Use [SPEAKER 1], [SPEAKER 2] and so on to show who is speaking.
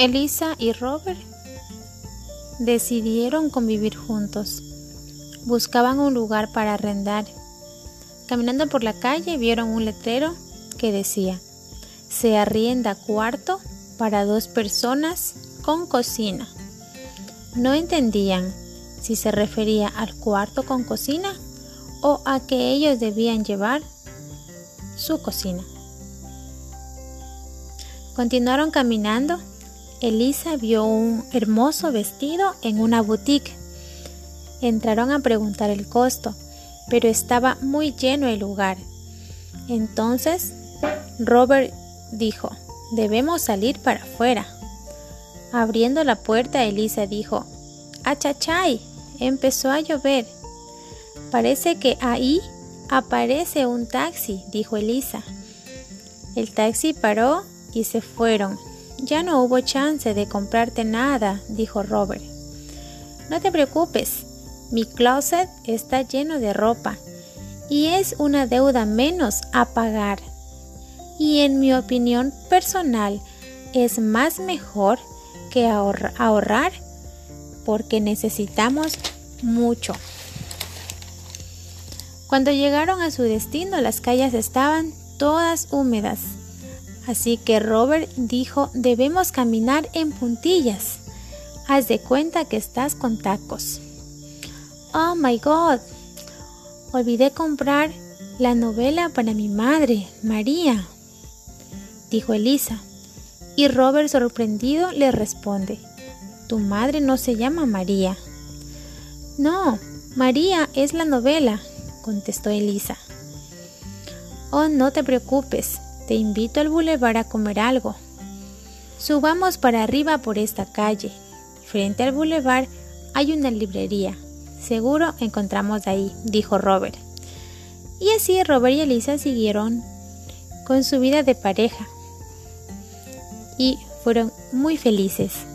[SPEAKER 1] Elisa y Robert decidieron convivir juntos. Buscaban un lugar para arrendar. Caminando por la calle vieron un letrero que decía, se arrienda cuarto para dos personas con cocina. No entendían si se refería al cuarto con cocina o a que ellos debían llevar su cocina. Continuaron caminando. Elisa vio un hermoso vestido en una boutique. Entraron a preguntar el costo, pero estaba muy lleno el lugar. Entonces, Robert dijo, debemos salir para afuera. Abriendo la puerta, Elisa dijo, ¡Achachay! Empezó a llover. Parece que ahí aparece un taxi, dijo Elisa. El taxi paró y se fueron. Ya no hubo chance de comprarte nada, dijo Robert. No te preocupes, mi closet está lleno de ropa y es una deuda menos a pagar. Y en mi opinión personal es más mejor que ahorrar porque necesitamos mucho. Cuando llegaron a su destino las calles estaban todas húmedas Así que Robert dijo, debemos caminar en puntillas. Haz de cuenta que estás con tacos. Oh my god. Olvidé comprar la novela para mi madre, María, dijo Elisa. Y Robert sorprendido le responde, tu madre no se llama María. No, María es la novela, contestó Elisa. Oh, no te preocupes, te invito al bulevar a comer algo. Subamos para arriba por esta calle. Frente al bulevar hay una librería. Seguro encontramos ahí, dijo Robert. Y así Robert y Elisa siguieron con su vida de pareja y fueron muy felices.